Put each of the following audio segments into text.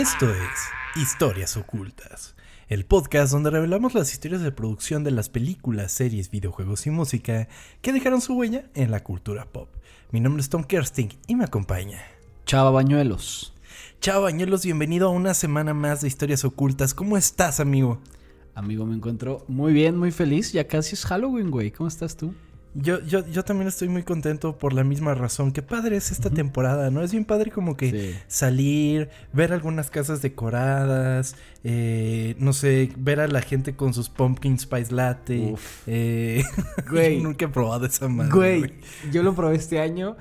Esto es Historias Ocultas, el podcast donde revelamos las historias de producción de las películas, series, videojuegos y música que dejaron su huella en la cultura pop. Mi nombre es Tom Kersting y me acompaña. Chava Bañuelos. Chao Bañuelos, bienvenido a una semana más de Historias Ocultas. ¿Cómo estás, amigo? Amigo, me encuentro muy bien, muy feliz. Ya casi es Halloween, güey. ¿Cómo estás tú? Yo, yo, yo también estoy muy contento por la misma razón. Qué padre es esta temporada, ¿no? Es bien padre como que Sí. salir, ver algunas casas decoradas, eh, no sé, ver a la gente con sus pumpkin spice latte. Uf. Eh, Güey. yo nunca he probado esa madre. Güey, yo lo probé este año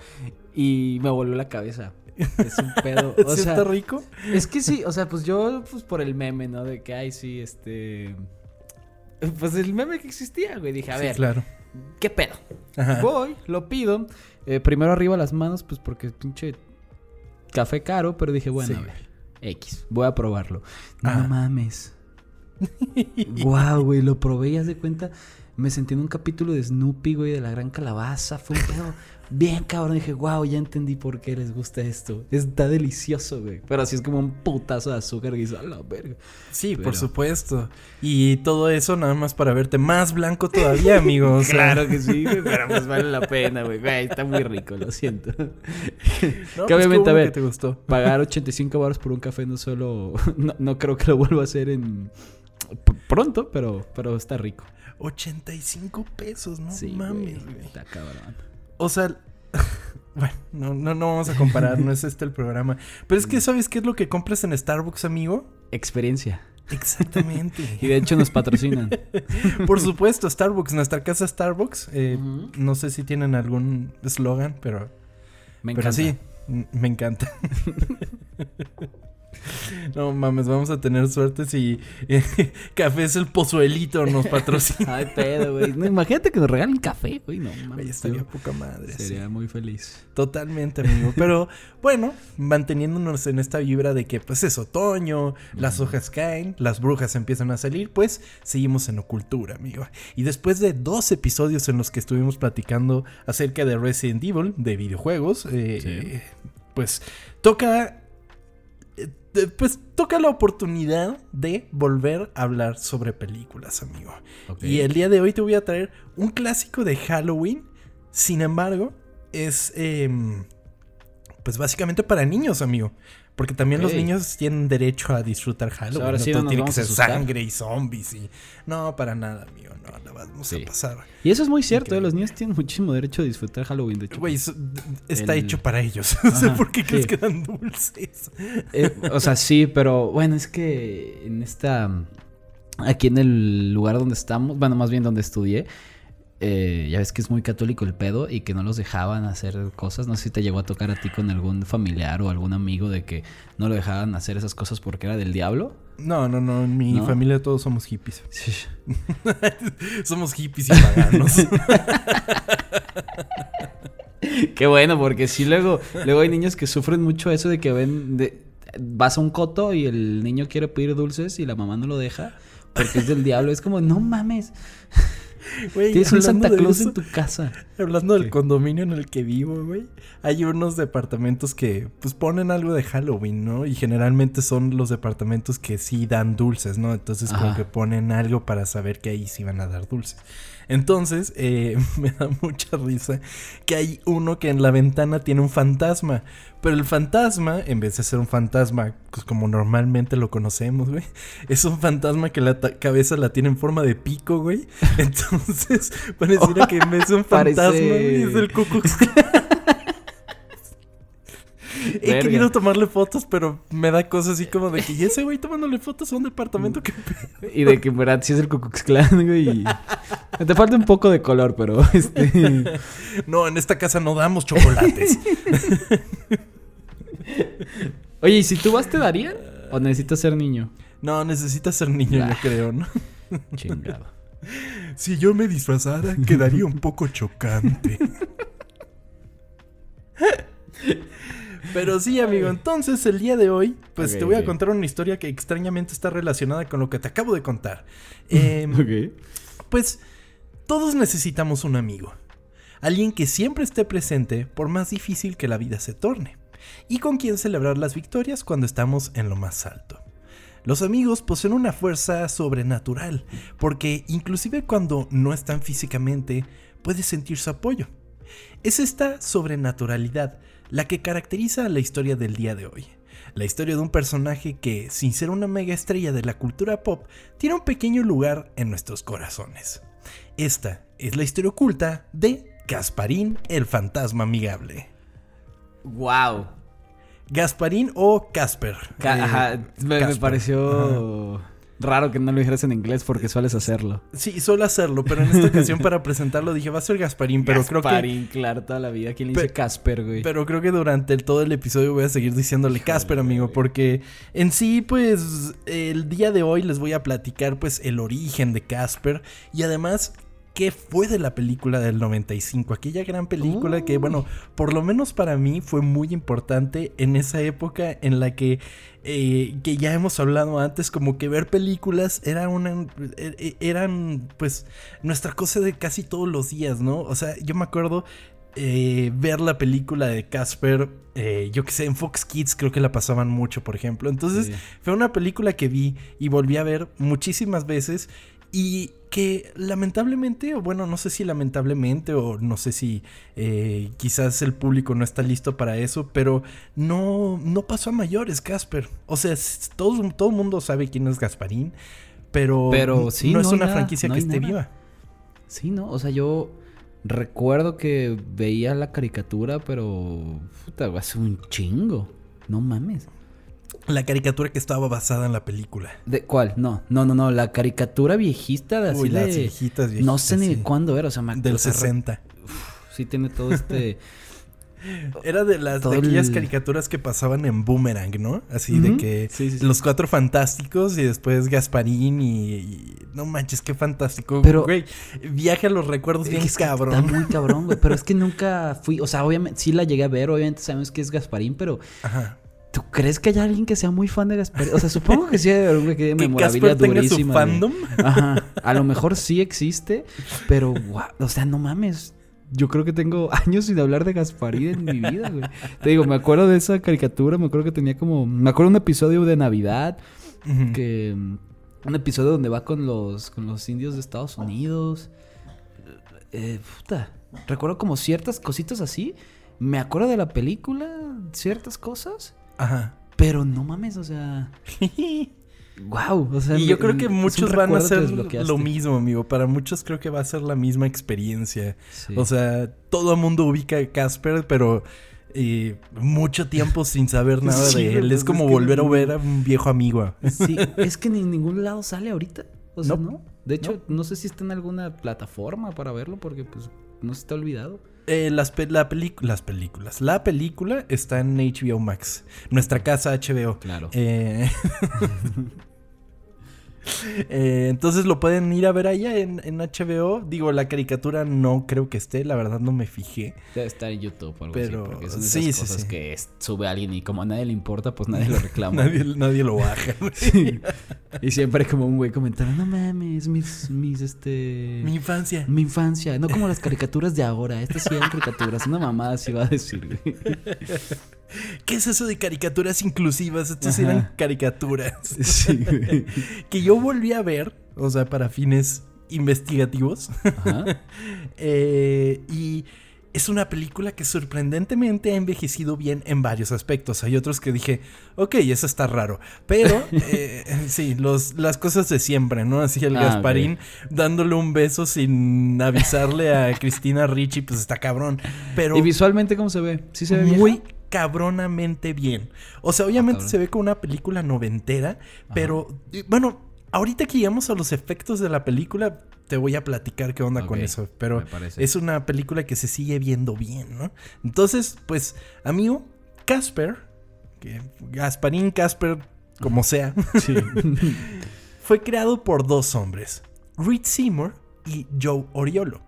y me voló la cabeza. Es un pedo. O ¿Sí sea, está rico? es que sí, o sea, pues yo, pues por el meme, ¿no? De que, ay, sí, este. Pues el meme que existía, güey. Dije, a Sí, ver, claro. ¿Qué pedo? Ajá. Voy, lo pido. eh, primero arriba las manos, pues porque es pinche café caro, pero dije, bueno, Sí. a ver, X, voy a probarlo. No Ajá. mames. Guau, güey, lo probé y haz de cuenta. Me sentí en un capítulo de Snoopy, güey, de la gran calabaza. Fue un pedo bien cabrón. Dije, wow, ya entendí por qué les gusta esto. Está delicioso, güey. Pero así es como un putazo de azúcar que dice, a la verga. Sí, por supuesto. Y todo eso nada más para verte más blanco todavía, amigo. o sea, Claro que sí, güey, pero pues vale la pena, güey. Güey, está muy rico, lo siento. no, que pues obviamente, a ver, que te gustó. pagar 85 baros por un café no solo. No, no creo que lo vuelva a hacer en. Pronto, pero, pero está rico. 85 pesos, no sí, mames, güey. Está cabrón. O sea, bueno, no, no, no vamos a comparar, no es este el programa. Pero es que, ¿sabes qué es lo que compras en Starbucks, amigo? Experiencia. Y Exactamente. de hecho nos patrocinan. Por supuesto, Starbucks, nuestra casa Starbucks. eh. No sé si tienen algún eslogan, pero, Me pero encanta. sí, m- me encanta. No mames, vamos a tener suerte si eh, Café es el Pozuelito nos patrocina. Ay, pedo, güey. No, imagínate que nos regalen café, güey. No mames. estaría yo poca madre. sí. Sería muy feliz. Totalmente, amigo. Pero bueno, manteniéndonos en esta vibra de que pues es otoño, las hojas caen, las brujas empiezan a salir, pues seguimos en ocultura, amigo. Y después de dos episodios en los que estuvimos platicando acerca de Resident Evil, de videojuegos, eh, Sí. eh, pues toca... Pues toca la oportunidad de volver a hablar sobre películas, amigo. Y el día de hoy te voy a traer un clásico de Halloween. Sin embargo, es em, pues básicamente para niños, amigo. Porque también los niños tienen derecho a disfrutar Halloween. ahora no sí todo tiene que ser sangre y zombies y. No, para nada, amigo. No, la vamos Sí. a pasar. Y eso es muy cierto, eh, los niños tienen muchísimo derecho a disfrutar Halloween, de hecho. Güey, está El- hecho para ellos. No sé por qué crees sí. que dan dulces. Eh, o sea, sí, pero bueno, es que en esta. Aquí en el lugar donde estamos, bueno, más bien donde estudié, eh, ya ves que es muy católico el pedo y que no los dejaban hacer cosas. No sé si te llegó a tocar a ti con algún familiar o algún amigo de que no lo dejaban hacer esas cosas porque era del diablo. No, no, no. En mi ¿No? familia todos somos hippies. Sí. somos hippies y paganos. Qué bueno, porque sí, luego, luego hay niños que sufren mucho eso de que ven. De, vas a un coto y el niño quiere pedir dulces y la mamá no lo deja porque es del diablo. Es como, no mames. Güey, Tienes un Santa Claus eso- en tu casa. Hablando del condominio en el que vivo, güey. Hay unos departamentos que pues ponen algo de Halloween, ¿no? Y generalmente son los departamentos que sí dan dulces, ¿no? Entonces como que ponen algo para saber que ahí sí van a dar dulces. Entonces eh, me da mucha risa que hay uno que en la ventana tiene un fantasma. Pero el fantasma, en vez de ser un fantasma, pues como normalmente lo conocemos, güey, es un fantasma que la cabeza la tiene en forma de pico, güey. Entonces, pareciera que en vez de un fantasma, Parece- güey, es el Klan. He Verga. querido tomarle fotos, pero me da cosas así como de que, ¿y ese güey tomándole fotos a un departamento que Y de que en verdad sí es el Ku Klux Klan, güey. y- Te falta un poco de color, pero este. No, en esta casa no damos chocolates. Oye, ¿y si tú vas te darían? ¿O necesitas ser niño? No, necesitas ser niño, yo creo, ¿no? Chingado. Si yo me disfrazara, quedaría un poco chocante. Pero sí, amigo, entonces el día de hoy, pues te voy a contar una historia que extrañamente está relacionada con lo que te acabo de contar. Em, Ok. Pues todos necesitamos un amigo. Alguien que siempre esté presente por más difícil que la vida se torne. y con quien celebrar las victorias cuando estamos en lo más alto. Los amigos poseen una fuerza sobrenatural, porque inclusive cuando no están físicamente, puedes sentir su apoyo. Es esta sobrenaturalidad la que caracteriza a la historia del día de hoy. La historia de un personaje que, sin ser una mega estrella de la cultura pop, tiene un pequeño lugar en nuestros corazones. Esta es la historia oculta de Gasparín el fantasma amigable. ¡Wow! Gasparín o Casper. Ca- Eh, ajá, me, pareció raro que no lo dijeras en inglés porque sueles hacerlo. Sí, suelo hacerlo, pero en esta ocasión para presentarlo dije va a ser Gasparín, pero creo que Gasparín, claro, toda la vida. ¿Quién le dice Casper, güey? Pero creo que durante el- todo el episodio voy a seguir diciéndole Casper, amigo, porque en sí, pues, el día de hoy les voy a platicar, pues, el origen de Casper y además qué fue de la película del 95, aquella gran película que, Uh. bueno, por lo menos para mí fue muy importante en esa época en la que, eh, que ya hemos hablado antes, como que ver películas era una, eh, eran, pues, nuestra cosa de casi todos los días, ¿no? O sea, yo me acuerdo eh, ver la película de Casper, eh, yo que sé, en Fox Kids creo que la pasaban mucho, por ejemplo. Entonces Sí. fue una película que vi y volví a ver muchísimas veces y que lamentablemente, o bueno, no sé si lamentablemente o no sé si eh, quizás el público no está listo para eso, pero no, no pasó a mayores Casper. O sea, todo, todo el mundo sabe quién es Gasparín, pero, Pero sí, no es no una nada, franquicia no que esté nada. viva. Sí, ¿no? O sea, yo recuerdo que veía la caricatura, pero... Puta, hace un chingo. No mames. La caricatura que estaba basada en la película. ¿De cuál? No, no, no, no. La caricatura viejista de así Uy, de... las viejitas, no sé viejitas, ni sí. cuándo era, o sea, me Del o sea, re- 60. Sí tiene todo este... Era de las de aquellas el- caricaturas que pasaban en Boomerang, ¿no? Así de que Sí, sí, sí. los cuatro fantásticos y después Gasparín y, y- no manches, qué fantástico. Pero- güey, viaje a los recuerdos bien Es que cabrón. Está muy cabrón, güey. Pero es que nunca fui... O sea, obviamente sí la llegué a ver. Obviamente sabemos que es Gasparín, pero... Ajá. ¿Tú crees que haya alguien que sea muy fan de Gasparín? O sea, supongo que sí un güey que Que memorabilia Casper tenga su durísima. de- fandom. Ajá. A lo mejor sí existe, pero guau, o sea, no mames. Yo creo que tengo años sin hablar de Gasparín en mi vida, güey. Te digo, me acuerdo de esa caricatura, me acuerdo que tenía como... Me acuerdo de un episodio de Navidad, que... Un episodio donde va con los, con los indios de Estados Unidos. Eh, puta. Recuerdo como ciertas cositas así. Me acuerdo de la película, ciertas cosas. Ajá. Pero no mames, o sea... Wow, o sea, y yo creo que muchos van a hacer lo mismo, amigo. Para muchos creo que va a ser la misma experiencia. Sí. O sea, todo el mundo ubica a Casper, pero eh, mucho tiempo sin saber nada Sí, de él. Es como es que volver a no- ver a un viejo amigo. Sí, es que ni en ningún lado sale ahorita. O sea, No. no. De hecho, no. sé si está en alguna plataforma para verlo porque pues no se está olvidado. Eh, las, pe- la peli- las películas. La película está en HBO Max. Nuestra casa HBO. Claro. Eh, eh, entonces lo pueden ir a ver allá en, en HBO. Digo, la caricatura no creo que esté, la verdad no me fijé. Debe estar en YouTube o algo Pero, así. Porque son sí, esas sí, cosas sí. que sube alguien y como a nadie le importa, pues nadie lo reclama. Nadie, nadie lo baja. Sí. Y siempre como un güey comentando, no mames, mis, mis, este... Mi infancia. Mi infancia, no como las caricaturas de ahora. Estas sí eran caricaturas. Una mamada sí va a decir, güey. ¿Qué es eso de caricaturas inclusivas? Estas Ajá. eran caricaturas. Sí, güey. que yo volví a ver, o sea, para fines investigativos. Ajá. Eh, y es una película que sorprendentemente ha envejecido bien en varios aspectos. Hay otros que dije, ok, eso está raro. Pero, eh, sí, los, las cosas de siempre, ¿no? Así el Ah, Gasparín dándole un beso sin avisarle a Cristina Ricci, pues está cabrón. Pero ¿Y visualmente cómo se ve? ¿Sí se ve muy vieja? Cabronamente bien. O sea, obviamente cabrón. se ve como una película noventera, pero bueno, ahorita que llegamos a los efectos de la película, te voy a platicar qué onda con eso, pero es una película que se sigue viendo bien, ¿no? Entonces, pues, amigo, Casper, que Gasparín Casper, como sea, Sí. fue creado por dos hombres, Reed Seymour y Joe Oriolo.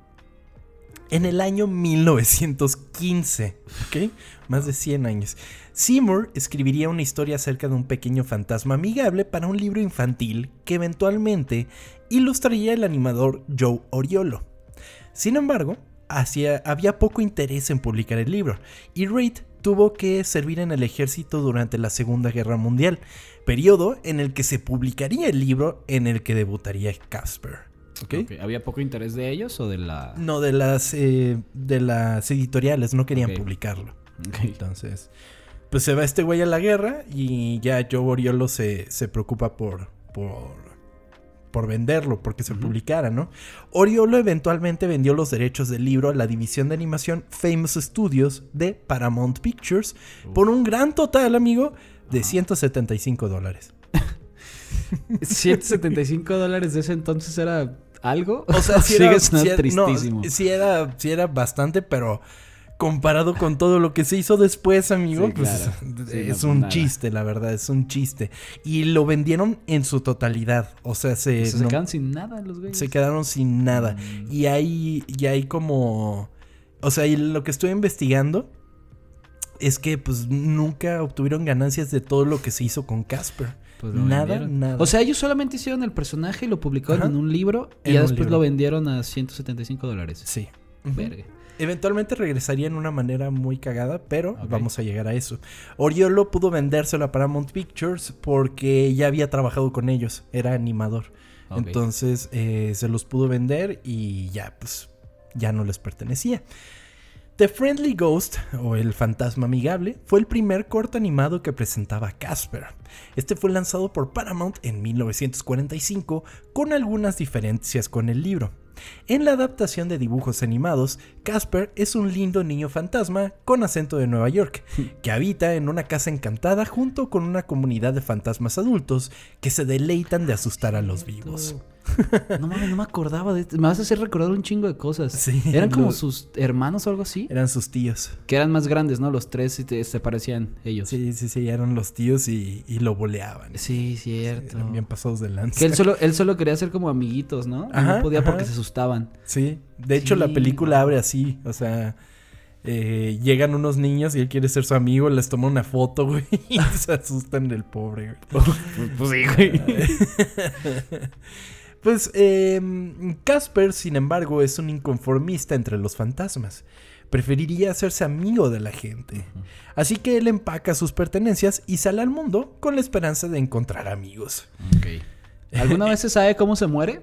En el año 1915, ¿ok? Más de 100 años. Seymour escribiría una historia acerca de un pequeño fantasma amigable para un libro infantil que eventualmente ilustraría el animador Joe Oriolo. Sin embargo, hacía- había poco interés en publicar el libro y Reed tuvo que servir en el ejército durante la Segunda Guerra Mundial, periodo en el que se publicaría el libro en el que debutaría Casper. ¿ok? Ok, ¿Había poco interés de ellos o de la...? No, de las, eh, de las editoriales, no querían publicarlo. Entonces, pues se va este güey a la guerra y ya Joe Oriolo se, se preocupa por, por, por venderlo, porque se publicara, ¿no? Oriolo eventualmente vendió los derechos del libro a la división de animación Famous Studios de Paramount Pictures por un gran total, amigo, de Ajá. 175 dólares. 175 dólares de ese entonces era algo. O sea, sí era, no, sí era bastante, pero comparado con todo lo que se hizo después, amigo, Sí, pues claro. Sí, es no, un nada. chiste, la verdad, es un chiste. Y lo vendieron en su totalidad. O sea, se, O sea, se quedan sin nada los güeyes. se quedaron sin nada. Mm. Y hay, y hay como... O sea, y lo que estoy investigando es que pues nunca obtuvieron ganancias de todo lo que se hizo con Casper. Pues nada, vendieron. nada. O sea, ellos solamente hicieron el personaje y lo publicaron Ajá. en un libro y En ya después libro. lo vendieron a 175 dólares. Sí. Verga. Eventualmente regresaría en una manera muy cagada, pero vamos a llegar a eso. Oriolo pudo vendérselo a Paramount Pictures porque ya había trabajado con ellos, era animador. Entonces eh, se los pudo vender y ya, pues, ya no les pertenecía. The Friendly Ghost, o El Fantasma Amigable, fue el primer corto animado que presentaba Casper. Este fue lanzado por Paramount en 1945 con algunas diferencias con el libro. En la adaptación de dibujos animados, Casper es un lindo niño fantasma con acento de Nueva York, que habita en una casa encantada junto con una comunidad de fantasmas adultos que se deleitan de asustar a los vivos. No mames, no me acordaba de esto. Me vas a hacer recordar un chingo de cosas. Sí, Eran como sus hermanos o algo así. Eran sus tíos. Que eran más grandes, ¿no? Los tres y te- se parecían ellos. Sí, sí, sí, eran los tíos y, y lo boleaban. Sí, cierto. Eran bien pasados de lanza. Que él solo, él solo quería ser como amiguitos, ¿no? Ajá, no podía porque se asustaban. Sí, de hecho la Sí, película abre así, o sea, eh, llegan unos niños y él quiere ser su amigo, les toma una foto, güey, y se asustan del pobre, güey. Pues sí, güey. Pues em, Casper, sin embargo, es un inconformista entre los fantasmas. Preferiría hacerse amigo de la gente. Así que él empaca sus pertenencias y sale al mundo con la esperanza de encontrar amigos. ¿Alguna vez se sabe cómo se muere?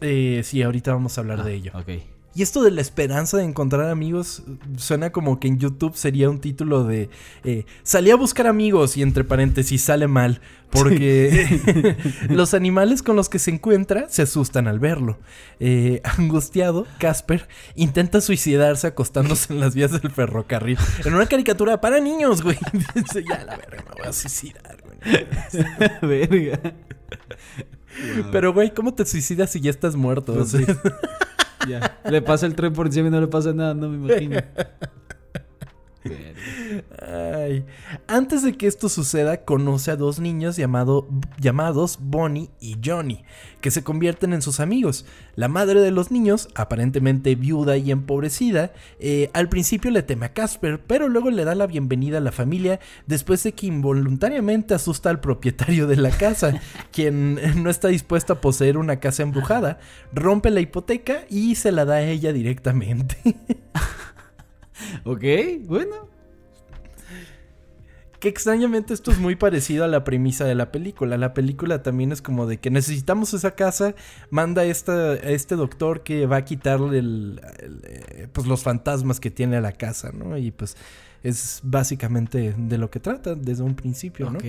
Eh, sí, ahorita vamos a hablar Ah, de ello. Ok. Y esto de la esperanza de encontrar amigos suena como que en YouTube sería un título de eh, salí a buscar amigos y entre paréntesis sale mal porque los animales con los que se encuentra se asustan al verlo. Eh, angustiado, Casper intenta suicidarse acostándose en las vías del ferrocarril en una caricatura para niños, güey. Dice, ya la verga, me voy a suicidar, güey. Verga. Pero, güey, ¿cómo te suicidas si ya estás muerto? Pues O sea, sí. Ya. Le pasa el tren por encima y no le pasa nada, no me imagino. Ay. Antes de que esto suceda, conoce a dos niños llamado- llamados Bonnie y Johnny, que se convierten en sus amigos. La madre de los niños, aparentemente viuda y empobrecida, eh, al principio le teme a Casper, pero luego le da la bienvenida a la familia después de que involuntariamente asusta al propietario de la casa, quien no está dispuesto a poseer una casa embrujada, rompe la hipoteca y se la da a ella directamente. Ok, bueno. Que extrañamente esto es muy parecido a la premisa de la película. La película también es como de que necesitamos esa casa, manda esta, a este doctor que va a quitarle el- el, eh, pues los fantasmas que tiene a la casa, ¿no? Y pues es básicamente de lo que trata desde un principio, ¿no? Ok.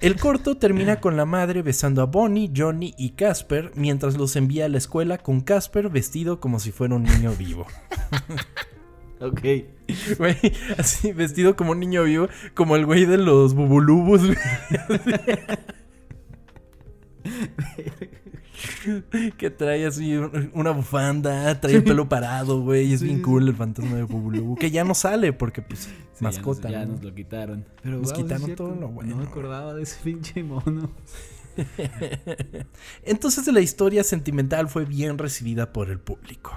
El corto termina con la madre besando a Bonnie, Johnny y Casper mientras los envía a la escuela con Casper vestido como si fuera un niño vivo. Ok. Güey, así vestido como un niño vivo, como el güey de los bubulubus, güey. que trae así un- una bufanda, trae el pelo parado, güey. y Es Sí, bien cool el fantasma de Bubulubu. Que ya no sale porque, pues, Sí, mascota. Ya, nos, ya ¿no? nos lo quitaron. Pero Nos quitaron todo lo bueno. No me acordaba de ese pinche mono. Entonces la historia sentimental fue bien recibida por el público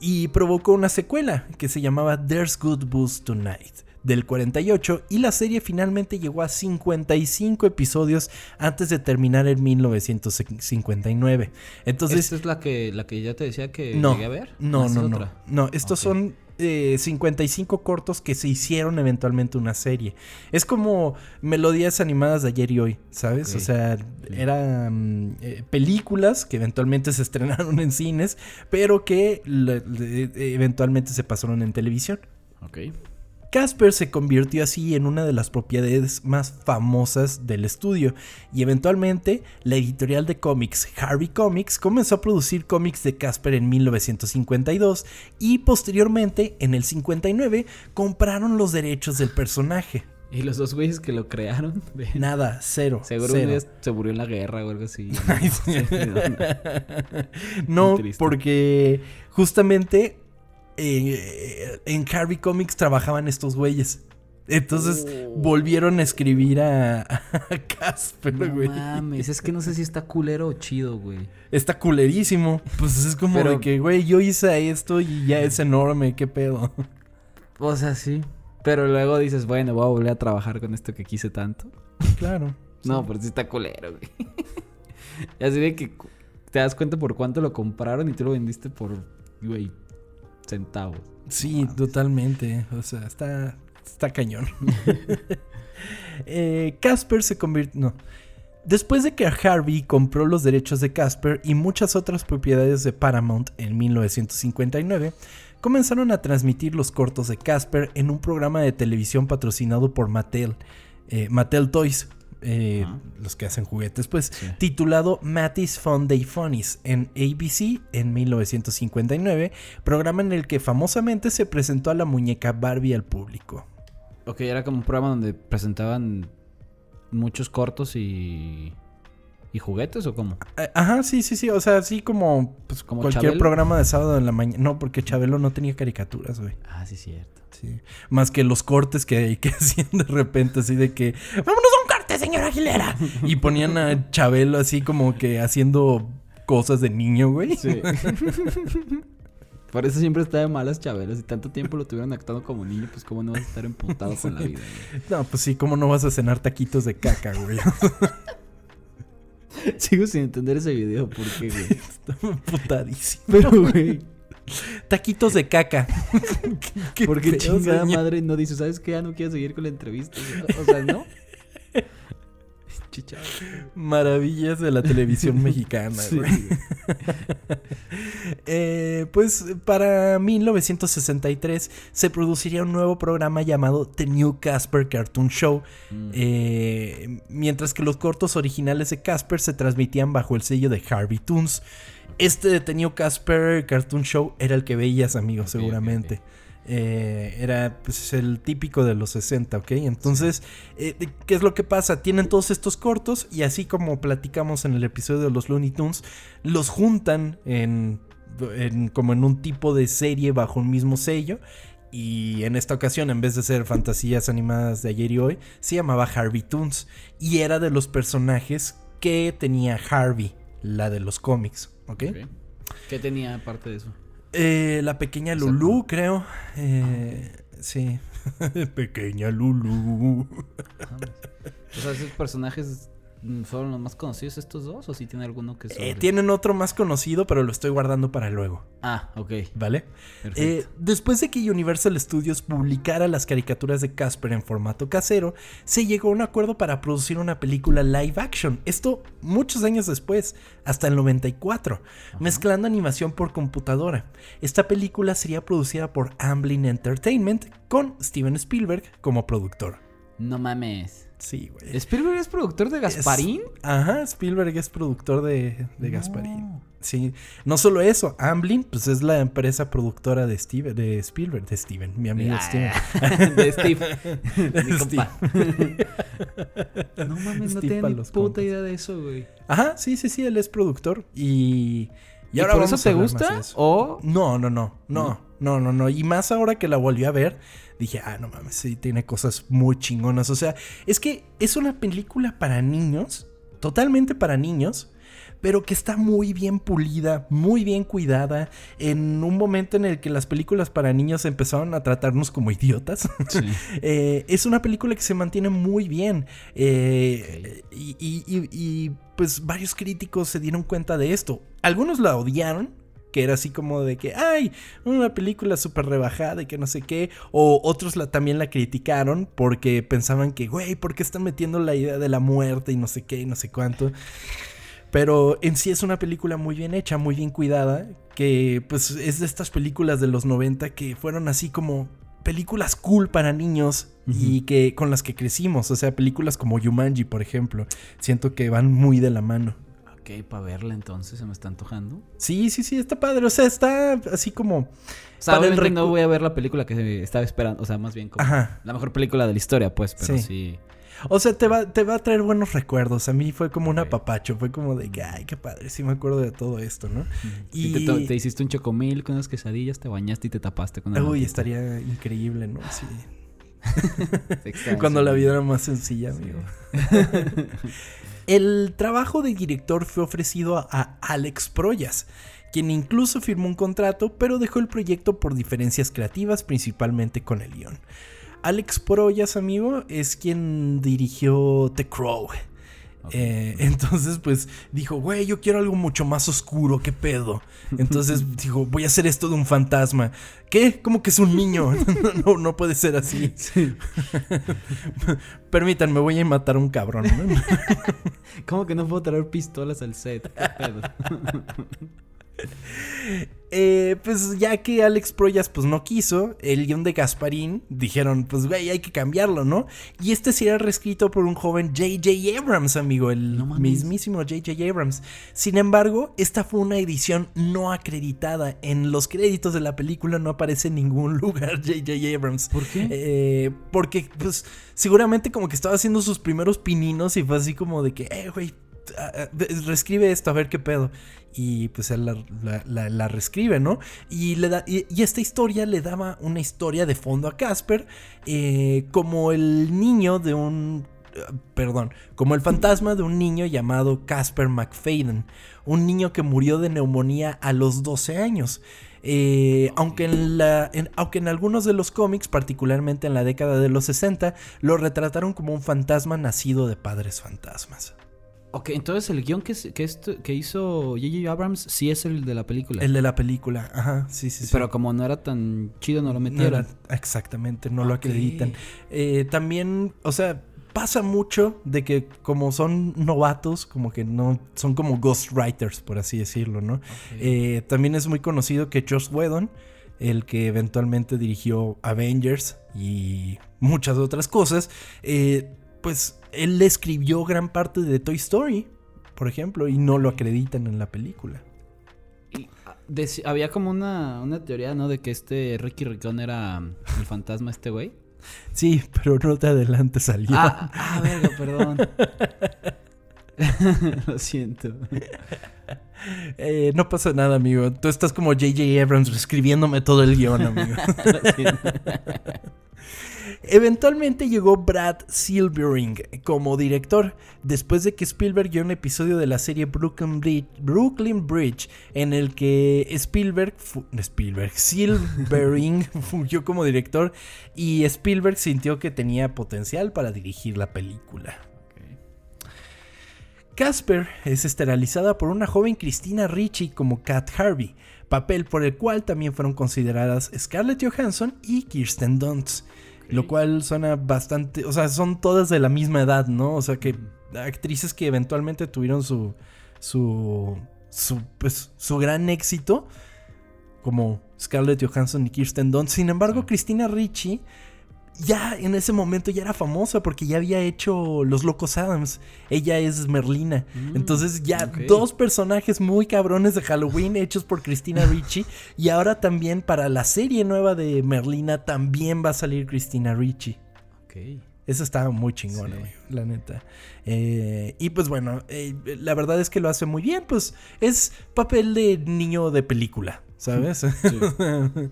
y provocó una secuela que se llamaba There's Good Booze Tonight del 48 y la serie finalmente llegó a 55 episodios antes de terminar en 1959. Entonces, ¿Esta es la que, la que ya te decía que no, llegué a ver? no, Ah, no, no, otra. no, estos son eh, 55 cortos que se hicieron eventualmente una serie. Es como melodías animadas de ayer y hoy, ¿sabes? O sea, eran eh, películas que eventualmente se estrenaron en cines, pero que le- le- eventualmente se pasaron en televisión. Ok. Casper se convirtió así en una de las propiedades más famosas del estudio y eventualmente la editorial de cómics Harvey Comics comenzó a producir cómics de Casper en 1952 y posteriormente en el 59 compraron los derechos del personaje. Y los dos güeyes que lo crearon, Nada, cero. seguro cero. un día se murió en la guerra o algo así. No, porque justamente eh, en Harvey Comics trabajaban estos güeyes. Entonces Oh. volvieron a escribir a, a Casper, No güey. mames, es que no sé si está culero o chido, güey. Está culerísimo. Pues es como Pero- de que, güey, yo hice esto y ya es enorme, qué pedo. O sea, sí. Pero luego dices, bueno, voy a volver a trabajar con esto que quise tanto. Claro. No, pero sí está culero, güey. Y Así de que te das cuenta por cuánto lo compraron y tú lo vendiste por, güey, centavos. Sí, totalmente. O sea, está, está cañón. Eh, Casper se convirtió... No. Después de que Harvey compró los derechos de Casper y muchas otras propiedades de Paramount en 1959, comenzaron a transmitir los cortos de Casper en un programa de televisión patrocinado por Mattel, eh, Mattel Toys, eh, los que hacen juguetes, pues, Sí. titulado Matty's Fun Day Funnies en ABC en 1959, programa en el que famosamente se presentó a la muñeca Barbie al público. Ok, era como un programa donde presentaban muchos cortos y. ¿Y juguetes o cómo? Eh, Ajá, sí, sí, sí, o sea, así como, pues, ¿Como cualquier Chabelo? programa de sábado en la mañana. No, porque Chabelo no tenía caricaturas, güey. Ah, sí, cierto. Sí. Más que los cortes que, que hacían de repente, así de que, vámonos señora Aguilera. Y ponían a Chabelo así como que haciendo cosas de niño, güey. Sí. Por eso siempre está de malas chavelas. Y tanto tiempo lo tuvieron actuando como niño, pues cómo no vas a estar emputado con la vida. güey? No, pues sí, ¿cómo no vas a cenar taquitos de caca, güey? Sigo sin entender ese video, ¿por qué, güey? Está putadísimo. Pero, güey, Taquitos de caca. ¿Qué ¿por qué pedo, chingada señor? madre no dice, ¿sabes qué? Ya no quiero seguir con la entrevista. O sea, ¿no? Maravillas de la televisión mexicana, Sí, güey. Eh, pues para 1963 se produciría un nuevo programa llamado The New Casper Cartoon Show, Mm. eh, mientras que los cortos originales de Casper se transmitían bajo el sello de Harvey Toons. Este The New Casper Cartoon Show era el que veías, amigo, seguramente. Eh, era pues, el típico de los 60, ¿ok? Entonces, eh, ¿qué es lo que pasa? Tienen todos estos cortos y así como platicamos en el episodio de los Looney Tunes, los juntan en, como en un tipo de serie bajo un mismo sello. Y en esta ocasión, en vez de ser fantasías animadas de ayer y hoy, se llamaba Harvey Toons. Y era de los personajes que tenía Harvey, la de los cómics, ¿ok? Ok. ¿Qué tenía aparte de eso? Eh, la pequeña Exacto. Lulu, creo. Eh, sí. pequeña Lulu. O sea, esos personajes fueron los más conocidos estos dos o si tiene alguno que Eh, tienen otro más conocido, pero lo estoy guardando para luego, Ah, ok. ¿vale? Eh, después de que Universal Studios publicara las caricaturas de Casper en formato casero, se llegó a un acuerdo para producir una película live action. Esto muchos años después, hasta el 94, mezclando animación por computadora. Esta película sería producida por Amblin Entertainment con Steven Spielberg como productor. No mames. Sí, güey. ¿Spielberg es productor de Gasparín? Es- ajá, Spielberg es productor de, de No. Gasparín. Sí, no solo eso, Amblin, pues es la empresa productora de Steve, de Spielberg, de Steven, mi amigo Ah, Steven. de Steve. Mi Steve. compa. no mames, no tenía ni puta compas. idea de eso, güey. Ajá, sí, sí, sí, él es productor y ¿Y, ahora por eso te gusta? ¿O No, no, no, no, no, no, no, y más ahora que la volví a ver, dije, ah, no mames, sí tiene cosas muy chingonas, o sea, es que es una película para niños, totalmente para niños, pero que está muy bien pulida, muy bien cuidada, en un momento en el que las películas para niños empezaron a tratarnos como idiotas. Sí. Eh, es una película que se mantiene muy bien. eh, y, y- y- y, pues varios críticos se dieron cuenta de esto. Algunos la odiaron que era así como de que, ay, una película súper rebajada y que no sé qué. O otros la, también la criticaron porque pensaban que, güey, ¿por qué están metiendo la idea de la muerte y no sé qué y no sé cuánto? Pero en sí es una película muy bien hecha, muy bien cuidada, que pues es de estas películas de los 90 que fueron así como películas cool para niños y que con las que crecimos, o sea, películas como Yumanji, por ejemplo, siento que van muy de la mano. Ok, para verla entonces, se me está antojando. Sí, sí, sí, está padre, o sea, está así como... O sea, obviamente no voy a ver la película que estaba esperando, o sea, más bien como Ajá. la mejor película de la historia, pues, pero sí. O sea, te va, te va a traer buenos recuerdos. A mí fue como un apapacho. Fue como de ay, qué padre. Sí me acuerdo de todo esto, ¿no? Y, te, hiciste un chocomil con unas quesadillas, te bañaste y te tapaste con Uy, estaría increíble, ¿no? Sí. Cuando la vida era más sencilla, amigo. El trabajo de director fue ofrecido a Alex Proyas, quien incluso firmó un contrato, pero dejó el proyecto por diferencias creativas, principalmente con el guion. Alex Proyas, amigo, es quien dirigió The Crow. Eh, entonces, pues dijo, güey, yo quiero algo mucho más oscuro, ¿qué pedo? Entonces dijo, voy a hacer esto de un fantasma. ¿Qué? ¿Cómo que es un niño? no, no, puede ser así. Permítanme, voy a matar a un cabrón. ¿Cómo que no puedo traer pistolas al set? ¿Qué pedo? Eh, pues ya que Alex Proyas pues no quiso, el guion de Gasparín dijeron, pues güey, hay que cambiarlo, ¿no? Y este sería reescrito por un joven J.J. Abrams, amigo, el mismísimo J.J. Abrams. Sin embargo, esta fue una edición no acreditada. En los créditos de la película no aparece en ningún lugar J.J. Abrams. ¿Por qué? Eh, porque pues seguramente como que estaba haciendo sus primeros pininos y fue así como de que, eh, güey, reescribe esto a ver qué pedo y pues él la, reescribe, ¿no? Y, le da, y, esta historia le daba una historia de fondo a Casper eh, como el niño de un... Perdón, como el fantasma de un niño llamado Casper McFadden, un niño que murió de neumonía a los 12 años. Eh, aunque, en la, aunque en algunos de los cómics, particularmente en la década de los 60, lo retrataron como un fantasma nacido de padres fantasmas. Ok, entonces el guion que, que, que hizo J.J. Abrams sí es el de la película. El de la película, ajá, sí, sí, sí. Pero como no era tan chido, no lo metieron. exactamente, no lo acreditan. Eh, también, o sea, pasa mucho de que como son novatos, como que no, son como ghostwriters, por así decirlo, ¿no? Eh, también es muy conocido que Josh Whedon, el que eventualmente dirigió Avengers y muchas otras cosas, eh, pues él escribió gran parte de Toy Story, por ejemplo, y no lo acreditan en la película. Ah, había como una, teoría, ¿no? De que este Ricky Ricón era el fantasma este güey. Sí, pero no te adelantes al Ah, ah, verga, perdón. Lo siento. Eh, no pasa nada, amigo. Tú estás como J.J. Abrams escribiéndome todo el guion, amigo. Lo siento. Eventualmente llegó Brad Silvering como director, después de que Spielberg dio un episodio de la serie Brooklyn Bridge, en el que Spielberg, Spielberg, Silvering fungió como director y Spielberg sintió que tenía potencial para dirigir la película. Casper es esterilizada por una joven Christina Ricci como Kat Harvey, papel por el cual también fueron consideradas Scarlett Johansson y Kirsten Dunst. Lo cual suena bastante. O sea, son todas de la misma edad, ¿no? O sea, que actrices que eventualmente tuvieron su. su. su. Pues, su gran éxito. Como Scarlett Johansson y Kirsten Dunst. Sin embargo, Cristina Ricci ya en ese momento ya era famosa porque ya había hecho Los Locos Adams. Ella es Merlina. Mm, Entonces ya dos personajes muy cabrones de Halloween hechos por Christina Ricci. y ahora también para la serie nueva de Merlina también va a salir Christina Ricci. Ok. Eso está muy chingón, la neta. Eh, y pues bueno, eh, la verdad es que lo hace muy bien. Pues es papel de niño de película, ¿sabes? Sí.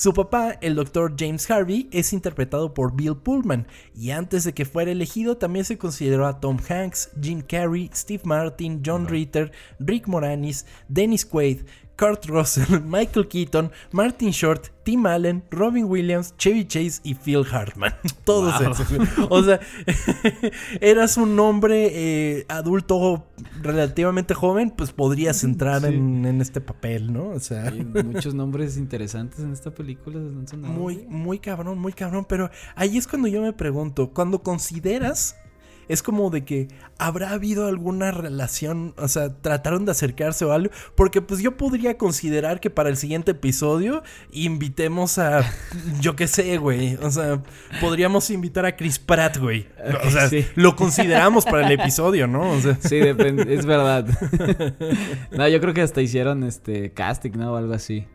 Su papá, el Dr. James Harvey, es interpretado por Bill Pullman y antes de que fuera elegido también se consideró a Tom Hanks, Jim Carrey, Steve Martin, John Ritter, Rick Moranis, Dennis Quaid, Kurt Russell, Michael Keaton, Martin Short, Tim Allen, Robin Williams, Chevy Chase y Phil Hartman. Todos Wow. esos. O sea, eras un hombre eh, adulto relativamente joven, pues podrías entrar Sí. en, en este papel, ¿no? O sea, Hay muchos nombres interesantes en esta película. ¿no muy, muy cabrón, muy cabrón. Pero ahí es cuando yo me pregunto, cuando consideras, es como de que habrá habido alguna relación, o sea, trataron de acercarse o algo, porque pues yo podría considerar que para el siguiente episodio invitemos a, yo qué sé, güey, o sea, podríamos invitar a Chris Pratt, güey. O sea, Sí. lo consideramos para el episodio, ¿no? O sea, Sí, depende, es verdad. no, yo creo que hasta hicieron este casting, ¿no? O algo así.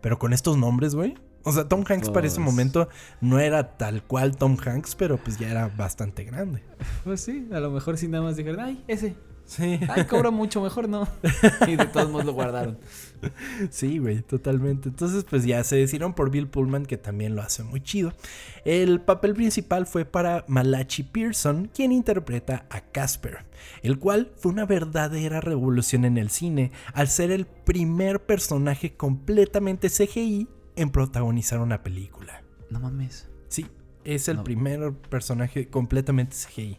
pero con estos nombres, güey. O sea, Tom Hanks para ese Pues- momento no era tal cual Tom Hanks, pero pues ya era bastante grande. Pues sí, a lo mejor sí nada más dijeron, ay, ese. Sí. Ay, cobra mucho, mejor no. y de todos modos lo guardaron. Sí, güey, totalmente. Entonces, pues ya se decidieron por Bill Pullman, que también lo hace muy chido. El papel principal fue para Malachi Pearson, quien interpreta a Casper, el cual fue una verdadera revolución en el cine, al ser el primer personaje completamente CGI en protagonizar una película. No mames. Sí, es el No. primer personaje completamente CGI.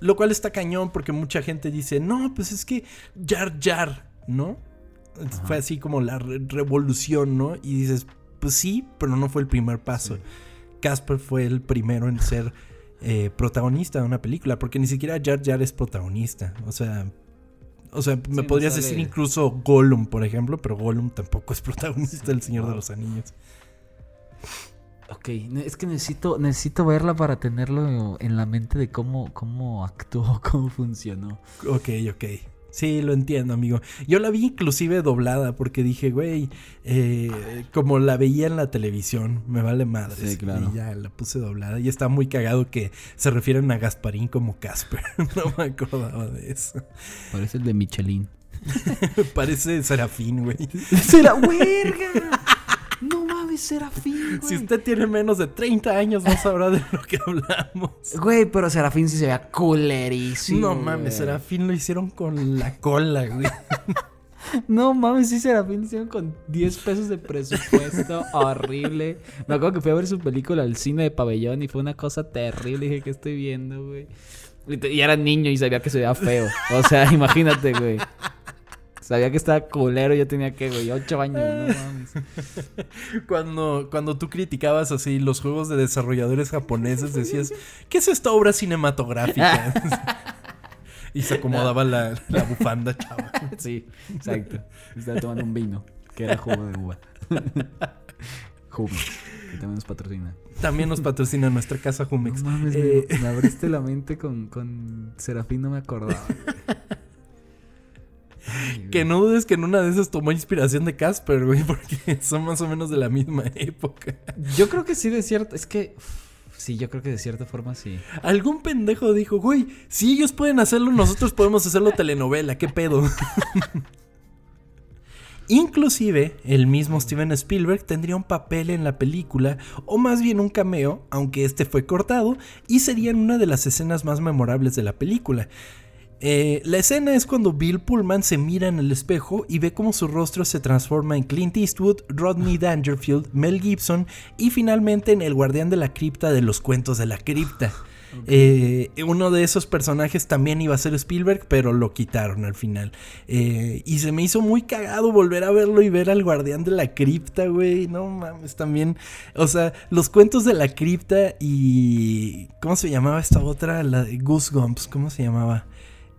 Lo cual está cañón porque mucha gente dice, no, pues es que Jar Jar, ¿no? Ajá. Fue así como la re- revolución, ¿no? Y dices, pues sí, pero no fue el primer paso. Sí. Casper fue el primero en ser eh, protagonista de una película, porque ni siquiera Jar Jar es protagonista. O sea, o sea, me podrías decir incluso Gollum, por ejemplo, pero Gollum tampoco es protagonista del Señor de los Anillos. Ok, es que necesito, necesito verla para tenerlo en la mente de cómo, cómo actuó, cómo funcionó. Ok, ok. Sí, lo entiendo, amigo. Yo la vi inclusive doblada porque dije, güey, eh, como la veía en la televisión, me vale madre. Sí, claro. Y ya la puse doblada y está muy cagado que se refieren a Gasparín como Casper. no me acordaba de eso. Parece el de Michelin. Parece Serafín, güey. ¡Será verga! No mames, Serafín, Si usted tiene menos de 30 años, no sabrá de lo que hablamos. Güey, pero Serafín sí se veía culerísimo. no mames, güey. Serafín lo hicieron con la cola, güey. No mames, sí, Serafín lo hicieron con 10 pesos de presupuesto. horrible. Me acuerdo que fui a ver su película al cine de pabellón y fue una cosa terrible. Dije, ¿qué estoy viendo, güey? Y era niño y sabía que se veía feo. O sea, imagínate, güey. Sabía que estaba culero. Yo tenía que, güey, 8 años. No mames. Cuando, cuando tú criticabas así los juegos de desarrolladores japoneses, decías, ¿qué es esta obra cinematográfica? y se acomodaba la, la bufanda, chaval. Sí, exacto. Estaba tomando un vino que era jugo de uva. Jumex, que también nos patrocina. También nos patrocina nuestra casa Jumex. No mames, Eh, me, me abriste la mente con, con Serafín, no me acordaba. Que no dudes que en una de esas tomó inspiración de Casper, güey, porque son más o menos de la misma época. Yo creo que sí, de cierto. Es que. Sí, yo creo que de cierta forma sí. Algún pendejo dijo, güey, si ellos pueden hacerlo, nosotros podemos hacerlo telenovela, ¿qué pedo? Inclusive, el mismo Steven Spielberg tendría un papel en la película, o más bien un cameo, aunque este fue cortado, y sería en una de las escenas más memorables de la película. Eh, la escena es cuando Bill Pullman se mira en el espejo y ve cómo su rostro se transforma en Clint Eastwood, Rodney Dangerfield, Mel Gibson y finalmente en el guardián de la cripta de los cuentos de la cripta. Eh, uno de esos personajes también iba a ser Spielberg, pero lo quitaron al final. Eh, y se me hizo muy cagado volver a verlo y ver al guardián de la cripta, güey. No mames, también. O sea, los cuentos de la cripta y. ¿Cómo se llamaba esta otra? La de Goosebumps, ¿cómo se llamaba?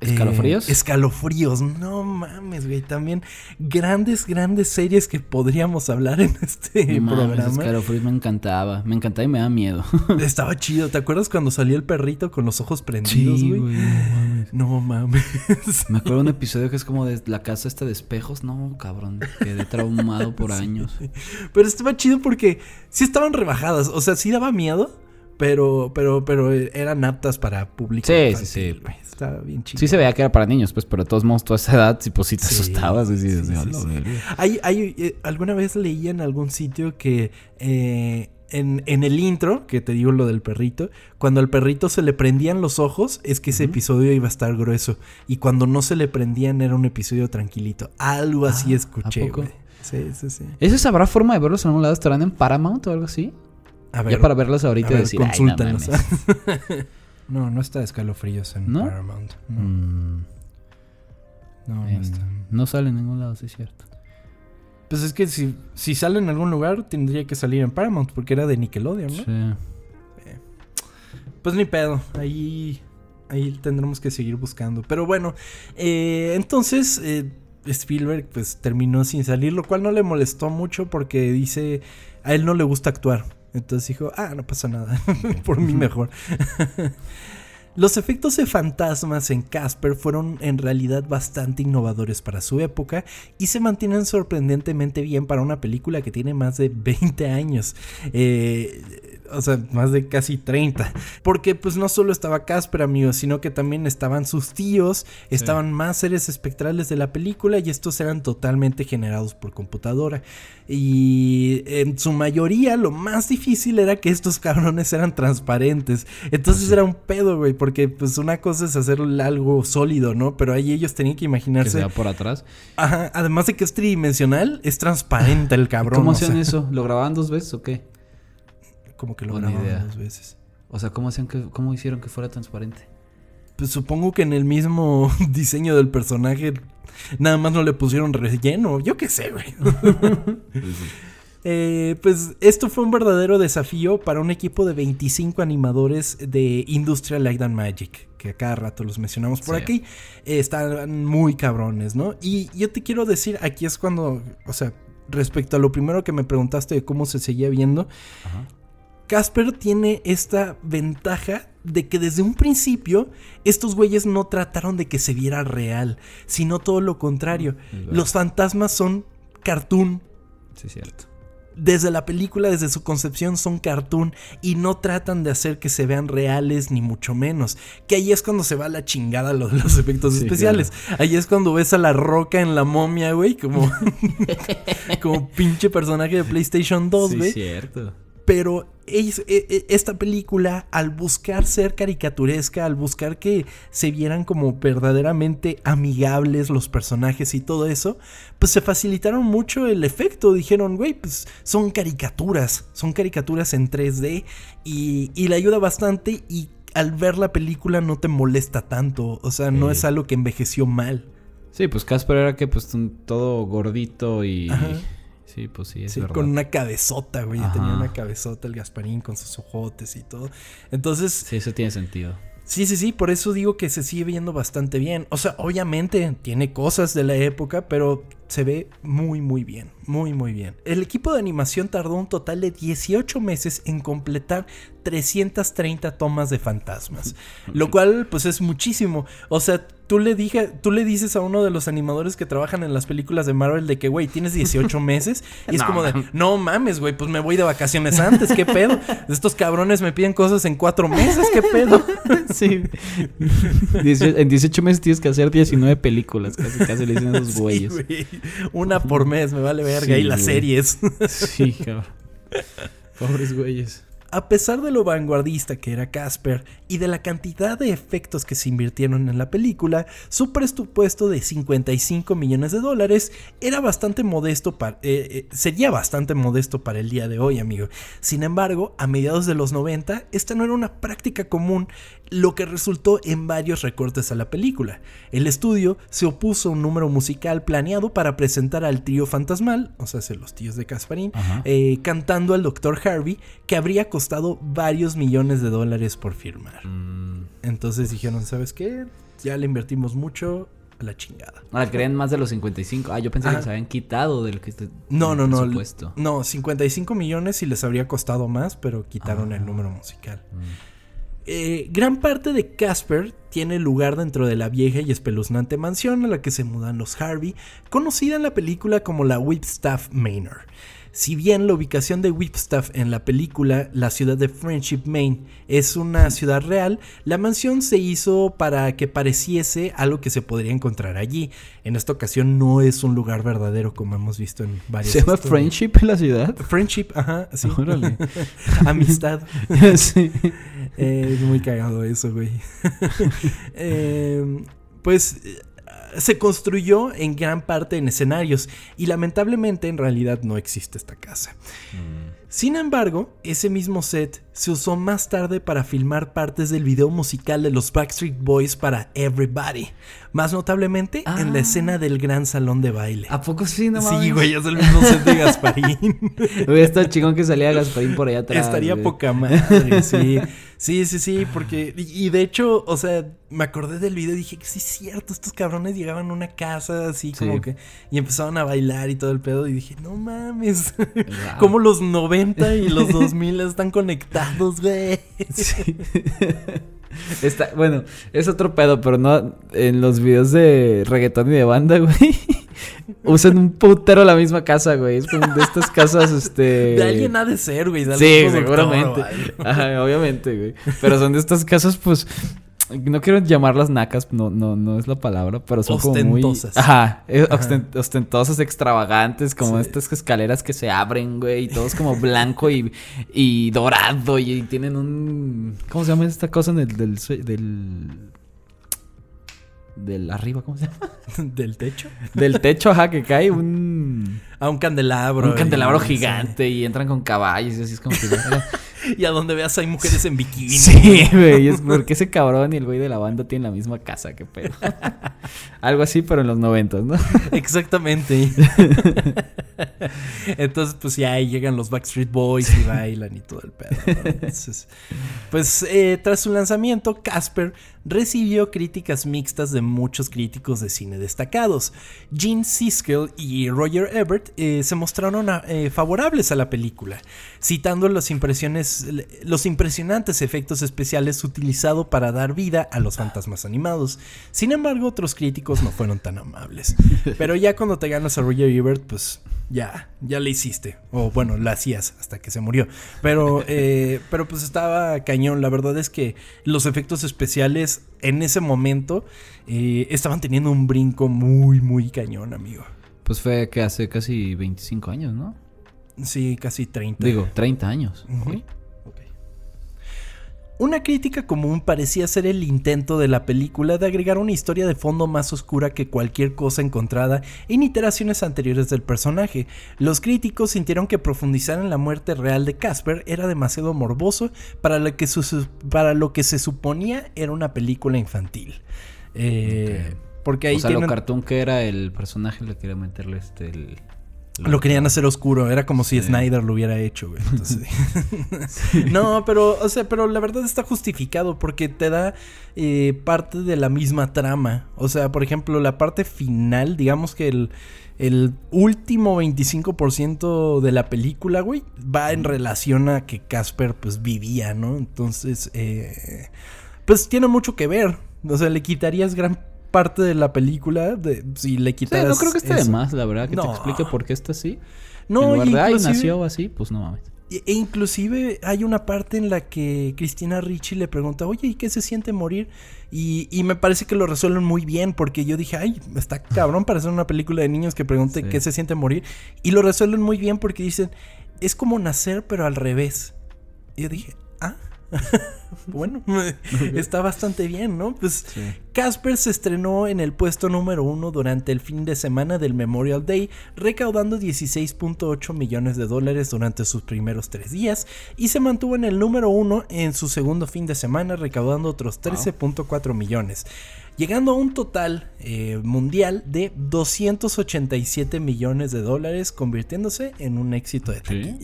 ¿Escalofríos? Eh, escalofríos, no mames, güey. También grandes, grandes series que podríamos hablar en este mames, programa. Escalofríos me encantaba. Me encantaba y me da miedo. Estaba chido. ¿Te acuerdas cuando salía el perrito con los ojos prendidos, güey? no mames. No mames. Me acuerdo de un episodio que es como de la casa esta de espejos. No, cabrón. Quedé traumado por años. Pero estaba chido porque sí estaban rebajadas. O sea, sí daba miedo. Pero, pero, pero eran aptas para público. Sí, sí, infantil, sí. güey. Estaba bien chido. Sí se veía que era para niños, pues, pero de todos modos, toda esa edad, sí, pues sí te Sí, asustabas. Sí, sí, "A sí, sí. verga". Hay, hay, eh, alguna vez leí en algún sitio que eh, en, en, el intro, que te digo lo del perrito, cuando al perrito se le prendían los ojos, es que ese episodio iba a estar grueso. Y cuando no se le prendían, era un episodio tranquilito. Algo así Ah, escuché, ¿a poco? güey. Sí, sí, sí. ¿Eso habrá forma de verlos en algún lado? ¿Estarán en Paramount o algo así? A ya para verlos ahorita y ver, decir, "Ay, no consúltanos. mames". no, no está escalofríos en ¿No? Paramount. No, Mm, no, no en- está. no sale en ningún lado, sí es cierto. Pues es que si, si sale en algún lugar, tendría que salir en Paramount, porque era de Nickelodeon, ¿no? Sí. Pues ni pedo, ahí, ahí tendremos que seguir buscando. Pero bueno, eh, entonces eh, Spielberg pues terminó sin salir, lo cual no le molestó mucho porque dice, a él no le gusta actuar. Entonces dijo, ah, no pasa nada, por mí mejor. Los efectos de fantasmas en Casper fueron en realidad bastante innovadores para su época y se mantienen sorprendentemente bien para una película que tiene más de 20 años. Eh, o sea, más de casi 30. Porque pues no solo estaba Casper, amigos, sino que también estaban sus tíos, estaban más seres espectrales de la película y estos eran totalmente generados por computadora. Y en su mayoría lo más difícil era que estos cabrones eran transparentes. Entonces era un pedo, güey, porque pues una cosa es hacer algo sólido, ¿no? Pero ahí ellos tenían que Que imaginarse... sea por atrás. Ajá, además de que es tridimensional, es transparente el cabrón. ¿Cómo o hacían sea, eso? ¿Lo grababan dos veces o qué? Como que lo Buena grababan idea. dos veces. O sea, ¿cómo, hacían que, ¿cómo hicieron que fuera transparente? Pues supongo que en el mismo diseño del personaje nada más no le pusieron relleno. Yo qué sé, güey. Eh, pues esto fue un verdadero desafío para un equipo de 25 animadores de Industrial Light and Magic, que a cada rato los mencionamos por Sí. aquí. Eh, están muy cabrones, ¿no? Y yo te quiero decir, aquí es cuando, o sea, respecto a lo primero que me preguntaste de cómo se seguía viendo, Ajá. Casper tiene esta ventaja de que desde un principio estos güeyes no trataron de que se viera real, sino todo lo contrario. Los fantasmas son cartoon. Sí, es cierto. Desde la película, desde su concepción, son cartoon y no tratan de hacer que se vean reales, ni mucho menos. Que ahí es cuando se va a la chingada lo de los efectos Sí, especiales. Ahí es cuando ves a la roca en la momia, güey, como, como pinche personaje de PlayStation 2, sí, güey. es cierto. Pero esta película, al buscar ser caricaturesca, al buscar que se vieran como verdaderamente amigables los personajes y todo eso, pues se facilitaron mucho el efecto. Dijeron, güey, pues son caricaturas, son caricaturas en 3D y, y le ayuda bastante y al ver la película no te molesta tanto. O sea, no es algo que envejeció mal. Sí, pues Casper era que pues todo gordito y... Ajá. Sí, pues sí, es Sí, verdad. con una cabezota, güey. Ajá. Tenía una cabezota el Gasparín con sus ojotes y todo. Entonces, Sí, eso tiene sentido. Sí, sí, sí, por eso digo que se sigue viendo bastante bien. O sea, obviamente tiene cosas de la época, pero se ve muy, muy bien, muy, muy bien. El equipo de animación tardó un total de 18 meses en completar 330 tomas de fantasmas, lo cual pues es muchísimo. O sea, tú le, dije, tú le dices a uno de los animadores que trabajan en las películas de Marvel de que, güey, tienes 18 meses y es No, como de, no mames, güey, pues me voy de vacaciones antes, ¿qué pedo? Estos cabrones me piden cosas en cuatro meses, ¿qué pedo? Sí. Diecio- en 18 meses tienes que hacer 19 películas. Casi, casi le dicen a esos Sí, güeyes. güey. Una por mes, me vale verga. Sí, y las güey. series. Sí, cabrón. Pobres güeyes. A pesar de lo vanguardista que era Casper y de la cantidad de efectos que se invirtieron en la película, su presupuesto de 55 millones de dólares era bastante modesto para, eh, eh, sería bastante modesto para el día de hoy, amigo. Sin embargo, a mediados de los 90, esta no era una práctica común, lo que resultó en varios recortes a la película. El estudio se opuso a un número musical planeado para presentar al trío fantasmal, o sea, los tíos de Casparín, eh, cantando al Dr. Harvey, que habría costado varios millones de dólares por firmar. Mm. Entonces dijeron, ¿sabes qué? Ya le invertimos mucho a la chingada. Ah, creen más de los 55. Ah, yo pensé Ajá. que se habían quitado del que este- No, no, no. No, 55 millones y les habría costado más, pero quitaron Ah. el número musical. Mm. Eh, gran parte de Casper tiene lugar dentro de la vieja y espeluznante mansión a la que se mudan los Harvey, conocida en la película como la Whipstaff Manor. Si bien la ubicación de Whipstaff en la película, la ciudad de Friendship, Maine, es una ciudad real, la mansión se hizo para que pareciese algo que se podría encontrar allí. En esta ocasión no es un lugar verdadero como hemos visto en varios. ¿Se llama Friendship en la ciudad? Friendship, ajá, sí. Órale. Amistad. sí. Eh, es muy cagado eso, güey. Eh, pues se construyó en gran parte en escenarios y lamentablemente en realidad no existe esta casa. Sin embargo, ese mismo set se usó más tarde para filmar partes del video musical de los Backstreet Boys para Everybody, más notablemente en la Ah. escena del gran salón de baile. ¿A poco sí? No sí, mames. güey, es el mismo set de Gasparín. Hubiera estado chingón que salía Gasparín por allá atrás. Estaría güey. poca madre, sí. Sí, sí, sí, porque. Y y de hecho, o sea, me acordé del video y dije que sí es cierto, estos cabrones llegaban a una casa así como Sí. que. Y empezaban a bailar y todo el pedo. Y dije, no mames. Wow. Como los 90 y los 2000 están conectados, güey. Sí. Está, bueno, es otro pedo, pero no en los videos de reggaetón y de banda, güey. Usan un putero la misma casa, güey. Es como de estas casas, este. De alguien ha de ser, güey. de Sí, seguramente. Ajá, obviamente, güey. Pero son de estas casas, pues. No quiero llamarlas nacas, no, no, no es la palabra, pero son como muy. Ostentosas. Ajá, eh, Ajá. osten- ostentosas, extravagantes, como Sí. estas escaleras que se abren, güey, y todo es como blanco y, y dorado, y, tienen un. ¿Cómo se llama esta cosa en el, del, del. del arriba, ¿cómo se llama? Del techo. Del techo, ajá, que cae un. A un candelabro. Un candelabro y- gigante y entran con caballos y así es como que. Y a donde veas hay mujeres en bikini. Sí, güey. Es porque ese cabrón y el güey de la banda tienen la misma casa, qué pedo. Algo así, pero en los noventas, ¿no? Exactamente. Entonces, pues ya ahí llegan los Backstreet Boys y bailan y todo el pedo. ¿no? Entonces, pues eh, tras su lanzamiento, Casper recibió críticas mixtas de muchos críticos de cine destacados. Gene Siskel y Roger Ebert eh, se mostraron a- eh, favorables a la película, citando los, impresiones, los impresionantes efectos especiales utilizados para dar vida a los fantasmas animados. Sin embargo, otros críticos no fueron tan amables. Pero ya cuando te ganas a Roger Ebert, pues ya, ya le hiciste. O bueno, la hacías hasta que se murió. Pero, eh, pero pues estaba cañón. La verdad es que los efectos especiales en ese momento estaban teniendo un brinco muy, muy cañón, amigo. Pues fue que hace casi 25 años, ¿no? Sí, casi 30. Digo, 30 años. Ok. Una crítica común parecía ser el intento de la película de agregar una historia de fondo más oscura que cualquier cosa encontrada en iteraciones anteriores del personaje. Los críticos sintieron que profundizar en la muerte real de Casper era demasiado morboso para lo que, su- para lo que se suponía era una película infantil. Eh. Porque ahí o sea, lo cartoon que era el personaje le quería meterle este. El, Lo querían hacer oscuro, era como si. Snyder lo hubiera hecho, güey. Entonces, no, pero, o sea, pero la verdad está justificado porque te da eh, parte de la misma trama. O sea, por ejemplo, la parte final, digamos que el, el último 25% de la película, güey, va en relación a que Casper, pues, vivía, ¿no? Entonces, eh, pues tiene mucho que ver. O sea, le quitarías gran parte de la película de, si le Sí, quitaras. no creo que esté de más, la verdad, que No. te explique por qué está así. No, en lugar de, "Ay, inclusive- nació así, pues no mames. E e inclusive hay una parte en la que Cristina Ricci le pregunta, oye, ¿y qué se siente morir? Y, y me parece que lo resuelven muy bien, porque yo dije, ay, está cabrón para hacer una película de niños que pregunte Sí. qué se siente morir. Y lo resuelven muy bien porque dicen, es como nacer pero al revés. Y yo dije, ah, bueno, está bastante bien, ¿no? Pues Sí. Casper se estrenó en el puesto número uno durante el fin de semana del Memorial Day, recaudando 16.8 millones de dólares durante sus primeros tres días y se mantuvo en el número uno en su segundo fin de semana, recaudando otros 13.4 millones, llegando a un total eh, mundial de 287 millones de dólares, convirtiéndose en un éxito de Sí.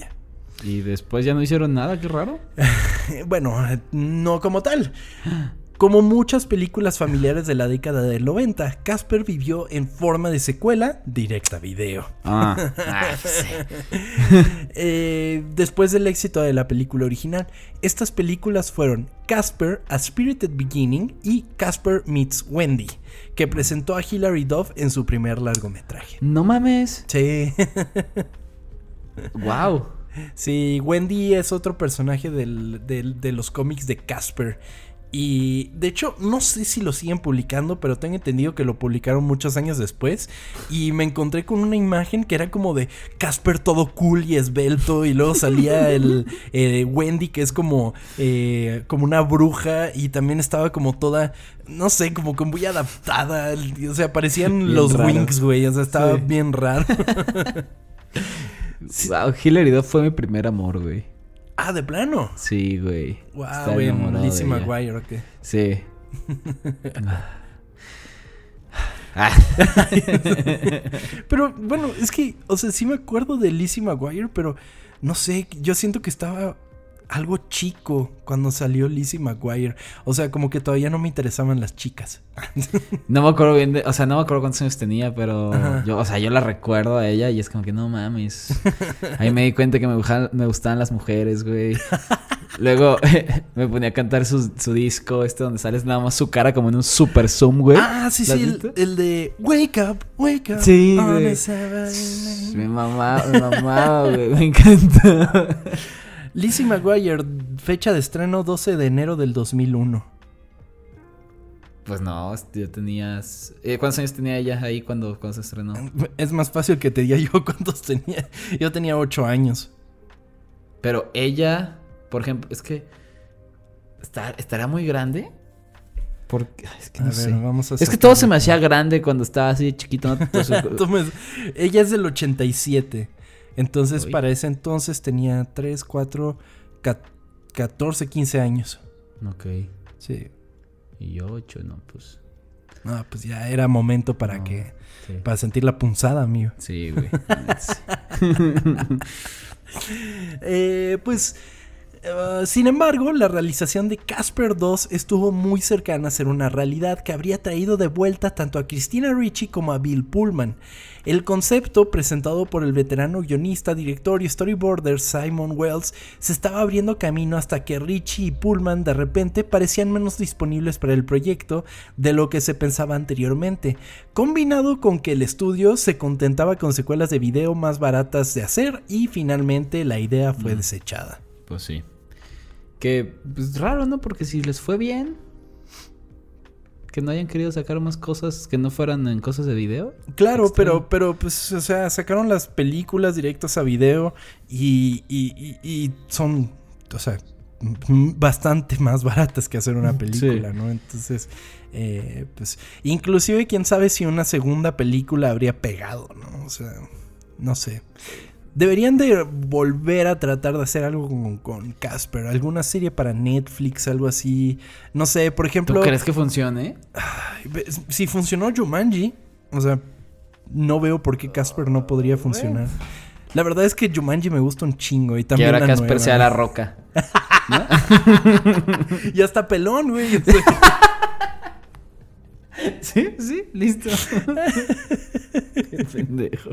Y después ya no hicieron nada, qué raro. Bueno, no como tal. Como muchas películas familiares de la década del 90, Casper vivió en forma de secuela directa a video. Ah, ah, sí. Eh, después del éxito de la película original, estas películas fueron Casper, A Spirited Beginning y Casper Meets Wendy, que presentó a Hilary Duff en su primer largometraje. No mames. Sí. wow. Sí, Wendy es otro personaje del- del- de los cómics de Casper. Y de hecho, no sé si lo siguen publicando, pero tengo entendido que lo publicaron muchos años después. Y me encontré con una imagen que era como de Casper todo cool y esbelto. Y luego salía el eh, Wendy, que es como, eh, como una bruja. Y también estaba como toda, no sé, como que muy adaptada. O sea, parecían Bien los raro. Wings, güey. O sea, estaba Sí. bien raro. Wow, Hilary Duff fue mi primer amor, güey. ah, de plano. Sí, güey. Wow, güey, Lizzie. McGuire, ok. Sí. Ah. Pero bueno, es que, o sea, sí me acuerdo de Lizzie McGuire, pero no sé, yo siento que estaba algo chico cuando salió Lizzie McGuire. O sea, como que todavía no me interesaban las chicas. No me acuerdo bien de, o sea, no me acuerdo cuántos años tenía, pero Ajá. yo, o sea, yo la recuerdo a ella y es como que no mames. Ahí me di cuenta que me, gustaban- me gustaban las mujeres, güey. Luego me ponía a cantar su, su disco, este donde sales nada más su cara como en un super zoom, güey. Ah, sí, ¿Lo has sí, el, de Wake Up, Wake Up. Sí, güey. Mi mamá, mi mamá, güey, me encanta. Lizzie McGuire, fecha de estreno 12 de enero del 2001. Pues no, ya tenías... eh, ¿Cuántos años tenía ella ahí cuando, cuando se estrenó? Es más fácil que te diga yo cuántos tenía. Yo tenía 8 años. Pero ella, por ejemplo, es que... ¿está- ¿Estará muy grande? Porque, es que A ver, vamos a Es que todo se me hacía grande cuando estaba así chiquito. Ella es del 87. Entonces, Uy. para ese entonces tenía 3, 4, 14, 15 años. ok. Sí. Y yo ocho, no, pues... No, pues ya era momento para No, que. Sí, Para sentir la punzada, amigo. sí güey. Eh, pues. Eh, sin embargo, la realización de Casper 2 estuvo muy cercana a ser una realidad que habría traído de vuelta tanto a Christina Ricci como a Bill Pullman. El concepto, presentado por el veterano guionista, director y storyboarder Simon Wells, se estaba abriendo camino hasta que Ricci y Pullman de repente parecían menos disponibles para el proyecto de lo que se pensaba anteriormente, combinado con que el estudio se contentaba con secuelas de video más baratas de hacer y finalmente la idea fue Mm. desechada. Pues sí. Que, pues raro, ¿no? Porque si les fue bien... Que no hayan querido sacar más cosas que no fueran en cosas de video. Claro, Extraño. pero, pero pues, o sea, sacaron las películas directas a video y, y- y- y son, o sea, bastante más baratas que hacer una película, ¿no? Entonces, eh, pues, inclusive quién sabe si una segunda película habría pegado, ¿no? O sea, no sé. Deberían de volver a tratar de hacer algo con, con Casper, alguna serie para Netflix, algo así. No sé, por ¿Tú ejemplo, crees que funcione? Si funcionó Jumanji, o sea, no veo por qué Casper no podría funcionar. La verdad es que Jumanji me gusta un chingo y Que también ahora la Casper nueva. sea la roca. Ya está pelón, güey. Sí, sí, listo. Qué pendejo.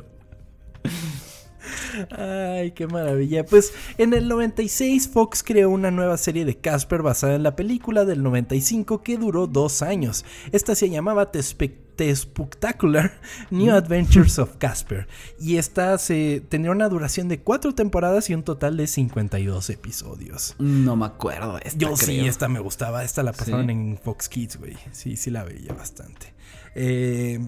Ay, qué maravilla. Pues en el 96 Fox creó una nueva serie de Casper basada en la película del 95 que duró dos años. Esta se llamaba The, Spe- The Spectacular New Adventures of Casper. Y esta se tenía una duración de cuatro temporadas y un total de 52 episodios. No me acuerdo. Esta, Yo sí, creo. esta me gustaba. Esta la pasaron Sí. en Fox Kids, güey. Sí, sí la veía bastante. Eh,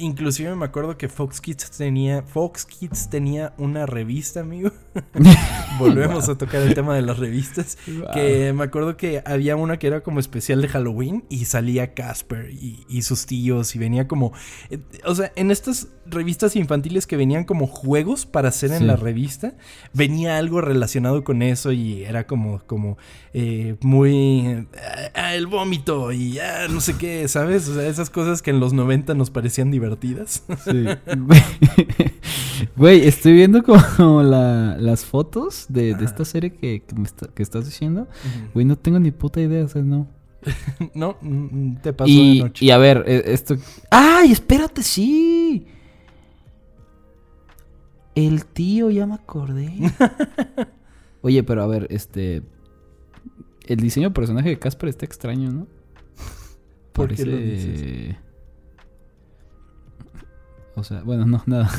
inclusive me acuerdo que Fox Kids tenía. Fox Kids tenía una revista, amigo. Volvemos a tocar el tema de las revistas. Wow. Que me acuerdo que había una que era como especial de Halloween y salía Casper y, y sus tíos y venía como... eh, o sea, en estas revistas infantiles que venían como juegos para hacer en la revista, venía algo relacionado con eso y era como, como eh, muy... eh, ah, el vómito y ah, no sé qué, ¿sabes? O sea, esas cosas que en los 90 nos parecían divertidas. Sí. Güey, estoy viendo como la- las fotos de, de esta serie que, que me está- que estás diciendo. Güey, no tengo ni puta idea, o sea, no. no, mm, te pasó de Y, noche. y a ver, eh, esto... ¡Ay, espérate, sí! El tío, ya me acordé. Oye, pero a ver, este... El diseño del personaje de Casper está extraño, ¿no? ¿Por qué lo dices? O sea, bueno, no, nada.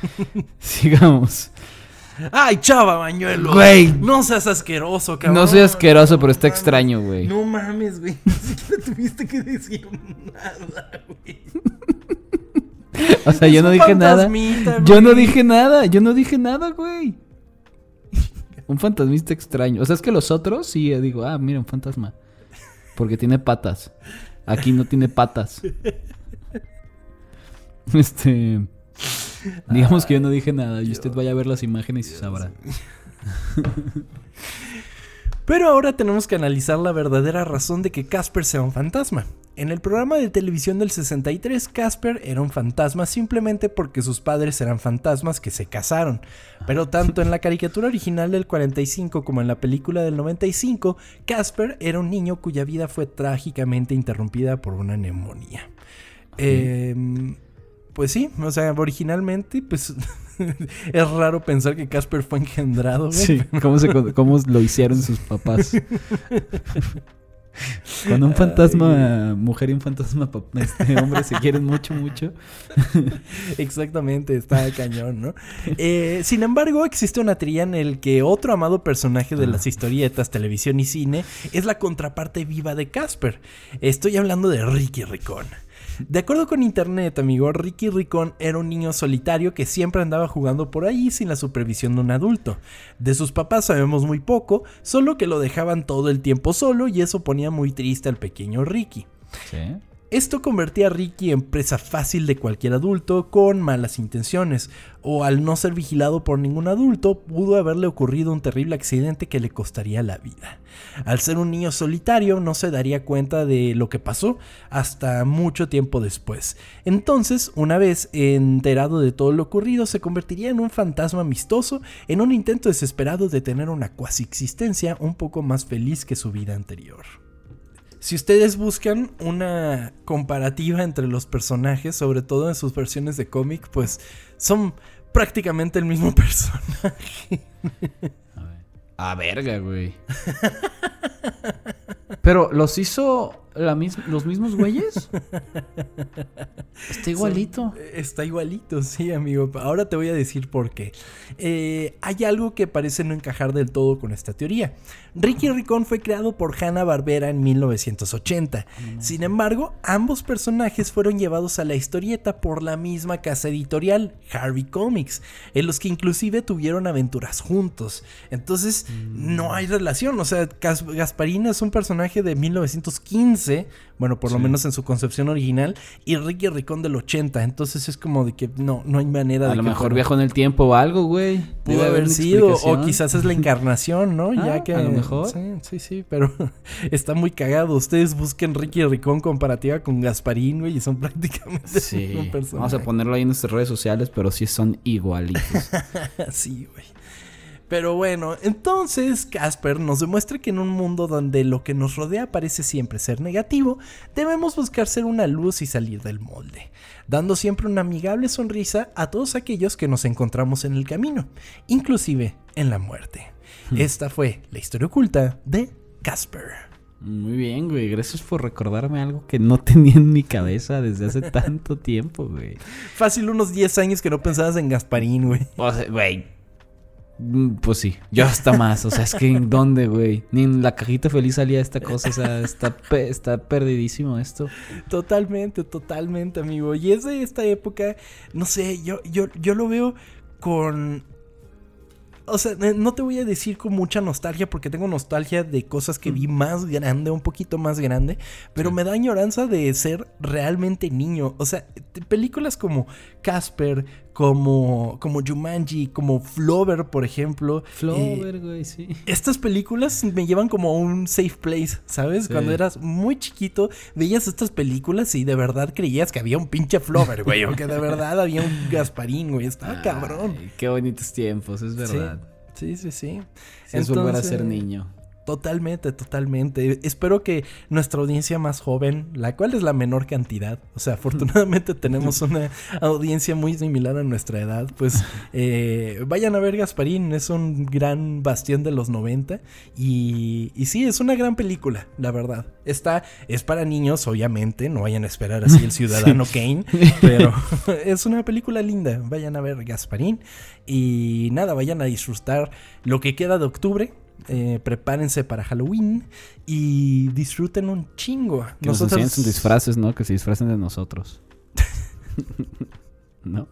Sigamos. Ay, chava, bañuelo. Güey. No seas asqueroso, cabrón. No soy asqueroso, pero está extraño, güey. No mames, güey. Ni siquiera tuviste que decir nada, güey. O sea, yo no dije nada. Yo no dije nada, yo no dije nada, güey. Un fantasmista extraño. O sea, es que los otros sí digo, ah, mira, un fantasma. Porque tiene patas. Aquí no tiene patas. Este. Digamos que yo no dije nada y usted vaya a ver las imágenes y sabrá. Pero ahora tenemos que analizar la verdadera razón de que Casper sea un fantasma. En el programa de televisión del 63, Casper era un fantasma simplemente porque sus padres eran fantasmas que se casaron. Pero tanto en la caricatura original del 45 como en la película del 95, Casper era un niño cuya vida fue trágicamente interrumpida por una neumonía. Em, pues sí, o sea, originalmente, pues es raro pensar que Casper fue engendrado. güey, Sí, ¿cómo, se, cómo lo hicieron sus papás? Cuando un fantasma mujer y un fantasma este, hombre se quieren mucho, mucho. Exactamente, está cañón, ¿no? Eh, sin embargo, existe una teoría en el que otro amado personaje de las historietas, televisión y cine es la contraparte viva de Casper. Estoy hablando de Ricky Ricón. De acuerdo con internet, amigo, Ricky Ricón era un niño solitario que siempre andaba jugando por ahí sin la supervisión de un adulto. De sus papás sabemos muy poco, solo que lo dejaban todo el tiempo solo y eso ponía muy triste al pequeño Ricky. Sí. Esto convertía a Ricky en presa fácil de cualquier adulto con malas intenciones, o al no ser vigilado por ningún adulto, pudo haberle ocurrido un terrible accidente que le costaría la vida. Al ser un niño solitario, no se daría cuenta de lo que pasó hasta mucho tiempo después. Entonces, una vez enterado de todo lo ocurrido, se convertiría en un fantasma amistoso en un intento desesperado de tener una cuasi existencia un poco más feliz que su vida anterior. Si ustedes buscan una comparativa entre los personajes, sobre todo en sus versiones de cómic, pues son prácticamente el mismo personaje. A ver. Verga, güey. Pero, ¿los hizo la mis- los mismos güeyes? Está igualito. Está igualito, sí, amigo. Ahora te voy a decir por qué. Eh, hay algo que parece no encajar del todo con esta teoría. Ricky Ricón fue creado por Hanna Barbera en 1980. Sin embargo, ambos personajes fueron llevados a la historieta por la misma casa editorial, Harvey Comics, en los que inclusive tuvieron aventuras juntos. Entonces, no hay relación. O sea, Gas- Gasparino es un personaje de 1915, bueno, por lo menos en su concepción original, y Ricky Ricón del 80. Entonces es como de que no, no hay manera de A lo mejor fueron- viajó en el tiempo o algo, güey. Pudo haber sido, o quizás es la encarnación, ¿no? Ah, ya que a lo mejor. Sí, sí, sí, pero está muy cagado. Ustedes busquen Ricky Ricón comparativa con Gasparín, güey, y son prácticamente Sí. mismo personaje. Vamos a ponerlo ahí en nuestras redes sociales, pero sí son igualitos. Sí, güey. Pero bueno, entonces Casper nos demuestra que en un mundo donde lo que nos rodea parece siempre ser negativo, debemos buscar ser una luz y salir del molde, dando siempre una amigable sonrisa a todos aquellos que nos encontramos en el camino, inclusive en la muerte. Esta fue la historia oculta de Casper. Muy bien, güey. Gracias por recordarme algo que no tenía en mi cabeza desde hace tanto tiempo, güey. Fácil unos 10 años que no pensabas en Gasparín, güey. O sea, güey. Mm, Pues sí, yo hasta más. O sea, es que en dónde, güey. Ni en la cajita feliz salía esta cosa. O sea, está, pe- está perdidísimo esto. Totalmente, totalmente, amigo. Y es de esta época, no sé, yo, yo, yo lo veo con... O sea, no te voy a decir con mucha nostalgia porque tengo nostalgia de cosas que vi más grande, un poquito más grande, pero Sí. me da añoranza de ser realmente niño. O sea, películas como Casper, como, como Jumanji, como Flover, por ejemplo. eh, Flover, güey, sí. estas películas me llevan como a un safe place, ¿sabes? Sí. Cuando eras muy chiquito, veías estas películas y de verdad creías que había un pinche Flover, güey, o que de verdad había un Gasparín, güey. Estaba cabrón. Qué bonitos tiempos, es verdad. Sí, sí, sí. Sí, es volver a Entonces, ser niño. Totalmente, totalmente. Espero que nuestra audiencia más joven, la cual es la menor cantidad, o sea, afortunadamente tenemos una audiencia muy similar a nuestra edad, pues eh, vayan a ver Gasparín, es un gran bastión de los 90 y, y sí, es una gran película, la verdad. Está, es para niños, obviamente, no vayan a esperar así el ciudadano Kane, pero es una película linda, vayan a ver Gasparín y nada, vayan a disfrutar lo que queda de octubre eh, prepárense para Halloween y disfruten un chingo. Que nosotros... nos sus disfraces, ¿no? Que se disfracen de nosotros. ¿No?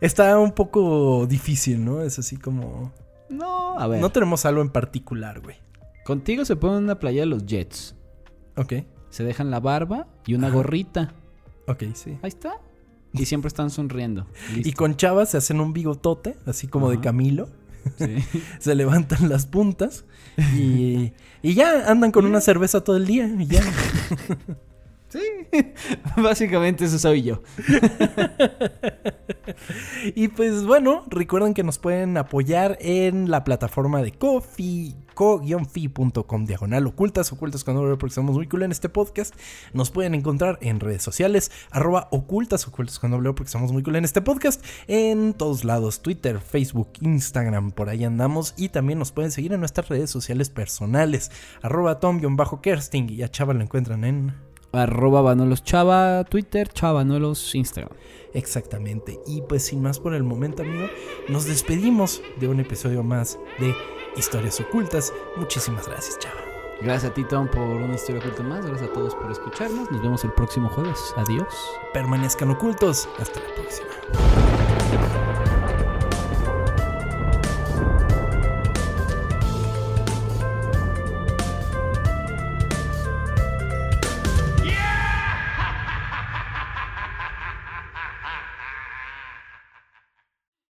Está un poco difícil, ¿no? Es así como... No, a ver. No tenemos algo en particular, güey. Contigo se ponen una playa de los Jets. Ok. Se dejan la barba y una gorrita. Ok, sí. Ahí está. Y siempre están sonriendo. Y con chavas se hacen un bigotote, así como de Camilo. se levantan las puntas y, y, ya andan con una cerveza todo el día y ya. Sí, básicamente eso soy yo. y pues bueno, recuerden que nos pueden apoyar en la plataforma de Coffee, co-fi.com diagonal ocultas, ocultas cuando porque somos muy cool en este podcast. Nos pueden encontrar en redes sociales, arroba ocultas, ocultas cuando porque somos muy cool en este podcast. En todos lados, Twitter, Facebook, Instagram, por ahí andamos. Y también nos pueden seguir en nuestras redes sociales personales, arroba tom-kersting y a Chava lo encuentran en... Arroba Vanolos Chava, Twitter, Chava Vanolos, Instagram. Exactamente. Y pues sin más por el momento, amigo, nos despedimos de un episodio más de Historias Ocultas. Muchísimas gracias, Chava. Gracias a ti, Tom, por una historia oculta más. Gracias a todos por escucharnos. Nos vemos el próximo jueves. Adiós. Permanezcan ocultos. Hasta la próxima.